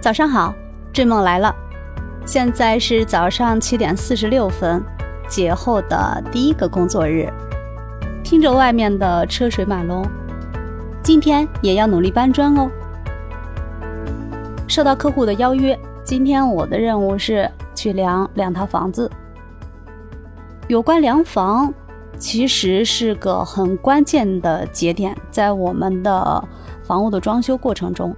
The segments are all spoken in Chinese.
早上好，追梦来了。现在是早上七点四十六分，节后的第一个工作日，听着外面的车水马龙，今天也要努力搬砖哦。受到客户的邀约，今天我的任务是去量两套房子。有关量房，其实是个很关键的节点，在我们的房屋的装修过程中。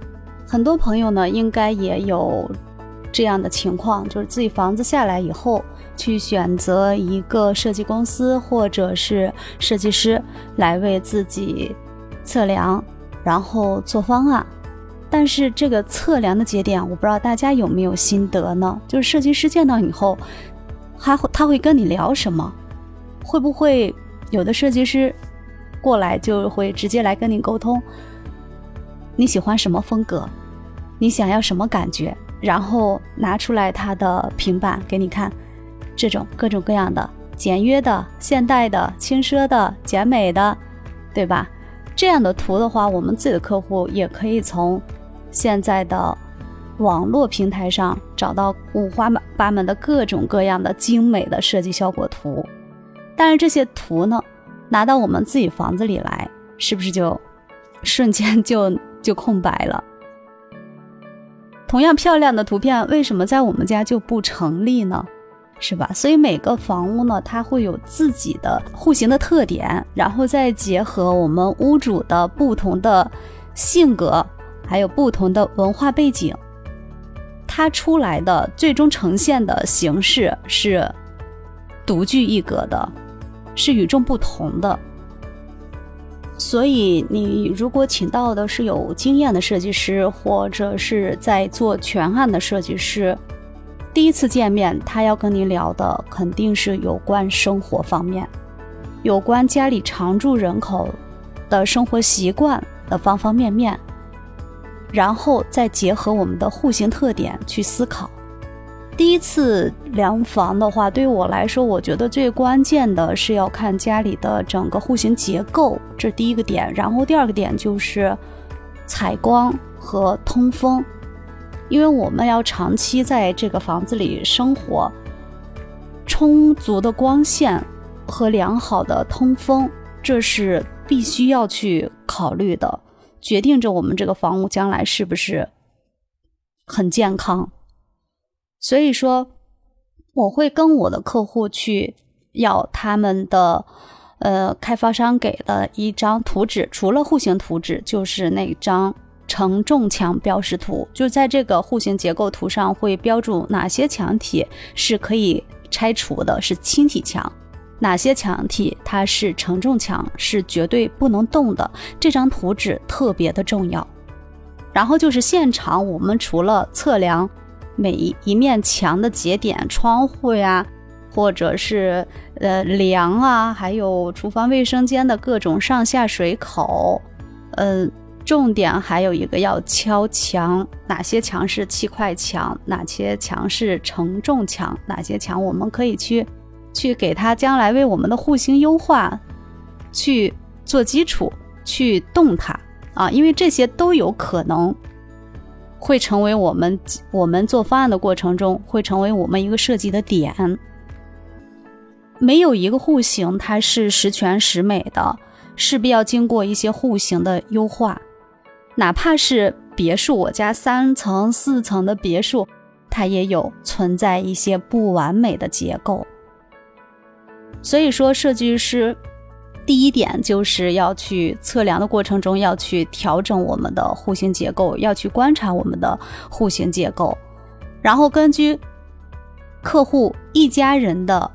很多朋友呢，应该也有这样的情况，就是自己房子下来以后，去选择一个设计公司或者是设计师来为自己测量，然后做方案。但是这个测量的节点，我不知道大家有没有心得呢？就是设计师见到以后，他会他会跟你聊什么？会不会有的设计师过来就会直接来跟你沟通？你喜欢什么风格？你想要什么感觉？然后拿出来它的平板给你看，这种各种各样的简约的、现代的、轻奢的、简美的，对吧？这样的图的话，我们自己的客户也可以从现在的网络平台上找到五花八门的各种各样的精美的设计效果图。但是这些图呢，拿到我们自己房子里来，是不是就瞬间就 就空白了？同样漂亮的图片，为什么在我们家就不成立呢？是吧？所以每个房屋呢，它会有自己的户型的特点，然后再结合我们屋主的不同的性格，还有不同的文化背景，它出来的最终呈现的形式是独具一格的，是与众不同的。所以，你如果请到的是有经验的设计师，或者是在做全案的设计师，第一次见面，他要跟你聊的肯定是有关生活方面，有关家里常住人口的生活习惯的方方面面，然后再结合我们的户型特点去思考。第一次量房的话，对于我来说，我觉得最关键的是要看家里的整个户型结构，这是第一个点。然后第二个点就是采光和通风，因为我们要长期在这个房子里生活，充足的光线和良好的通风，这是必须要去考虑的，决定着我们这个房屋将来是不是很健康。所以说，我会跟我的客户去要他们的，呃，开发商给的一张图纸，除了户型图纸，就是那张承重墙标识图。就在这个户型结构图上会标注哪些墙体是可以拆除的，是轻体墙；哪些墙体它是承重墙，是绝对不能动的。这张图纸特别的重要。然后就是现场，我们除了测量。每一面墙的节点、窗户呀，或者是呃梁啊，还有厨房卫生间的各种上下水口，呃，重点还有一个要敲墙，哪些墙是砌块墙，哪些墙是承重墙，哪些墙我们可以去去给它将来为我们的户型优化去做基础，去动它啊，因为这些都有可能。会成为我们我们做方案的过程中，会成为我们一个设计的点。没有一个户型它是十全十美的，势必要经过一些户型的优化。哪怕是别墅，我家三层四层的别墅，它也有存在一些不完美的结构。所以说，设计师。第一点就是要去测量的过程中，要去调整我们的户型结构，要去观察我们的户型结构，然后根据客户一家人的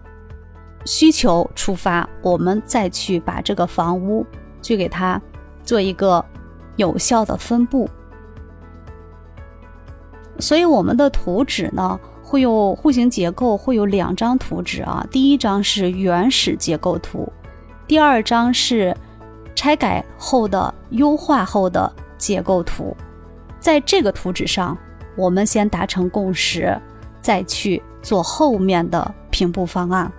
需求出发，我们再去把这个房屋去给它做一个有效的分布。所以我们的图纸呢，会有户型结构，会有两张图纸啊，第一张是原始结构图。第二张是拆改后的优化后的结构图，在这个图纸上，我们先达成共识，再去做后面的平布方案。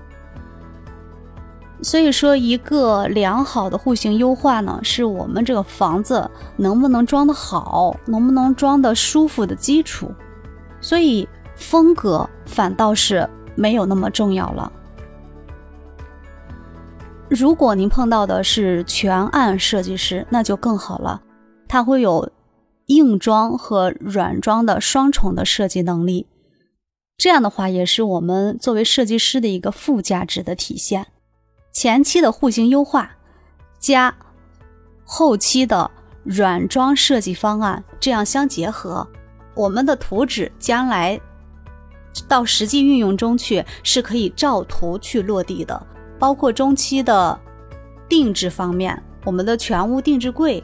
所以说，一个良好的户型优化呢，是我们这个房子能不能装得好，能不能装得舒服的基础。所以，风格反倒是没有那么重要了。如果您碰到的是全案设计师，那就更好了，他会有硬装和软装的双重的设计能力。这样的话，也是我们作为设计师的一个附加值的体现。前期的户型优化，加后期的软装设计方案，这样相结合，我们的图纸将来到实际运用中去是可以照图去落地的。包括中期的定制方面，我们的全屋定制柜、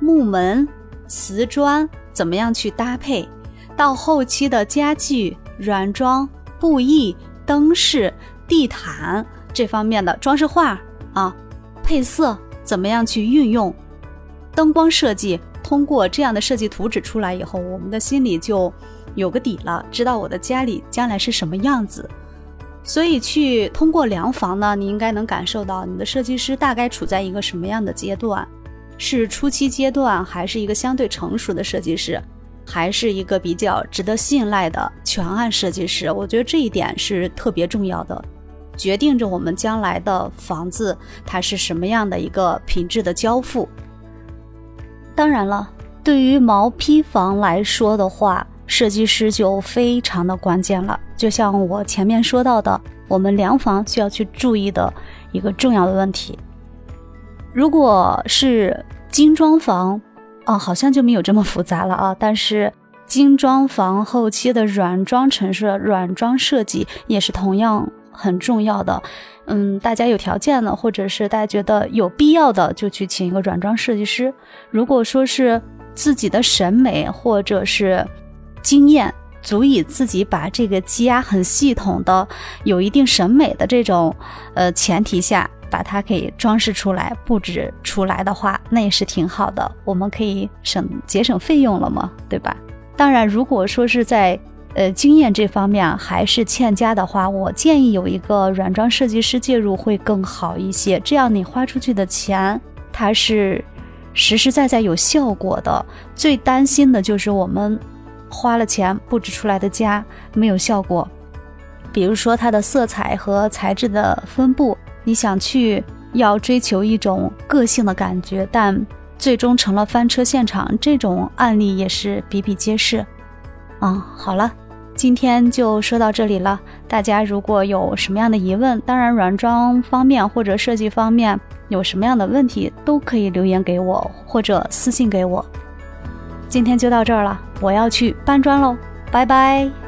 木门、瓷砖怎么样去搭配，到后期的家具、软装、布艺、灯饰、地毯。这方面的装饰画啊，配色怎么样去运用？灯光设计，通过这样的设计图纸出来以后，我们的心里就有个底了，知道我的家里将来是什么样子。所以去通过量房呢，你应该能感受到你的设计师大概处在一个什么样的阶段，是初期阶段，还是一个相对成熟的设计师，还是一个比较值得信赖的全案设计师？我觉得这一点是特别重要的。决定着我们将来的房子它是什么样的一个品质的交付。当然了，对于毛坯房来说的话，设计师就非常的关键了。就像我前面说到的，我们量房需要去注意的一个重要的问题。如果是精装房，啊，好像就没有这么复杂了啊。但是精装房后期的软装陈设、软装设计也是同样。很重要的，嗯，大家有条件的，或者是大家觉得有必要的，就去请一个软装设计师。如果说是自己的审美或者是经验足以自己把这个家很系统的、有一定审美的这种呃前提下，把它给装饰出来、布置出来的话，那也是挺好的。我们可以省节省费用了嘛，对吧？当然，如果说是在呃，经验这方面还是欠佳的话，我建议有一个软装设计师介入会更好一些。这样你花出去的钱，它是实实在在有效果的。最担心的就是我们花了钱布置出来的家没有效果，比如说它的色彩和材质的分布，你想去要追求一种个性的感觉，但最终成了翻车现场，这种案例也是比比皆是。啊，好了。今天就说到这里了。大家如果有什么样的疑问，当然软装方面或者设计方面有什么样的问题，都可以留言给我或者私信给我。今天就到这儿了，我要去搬砖喽，拜拜。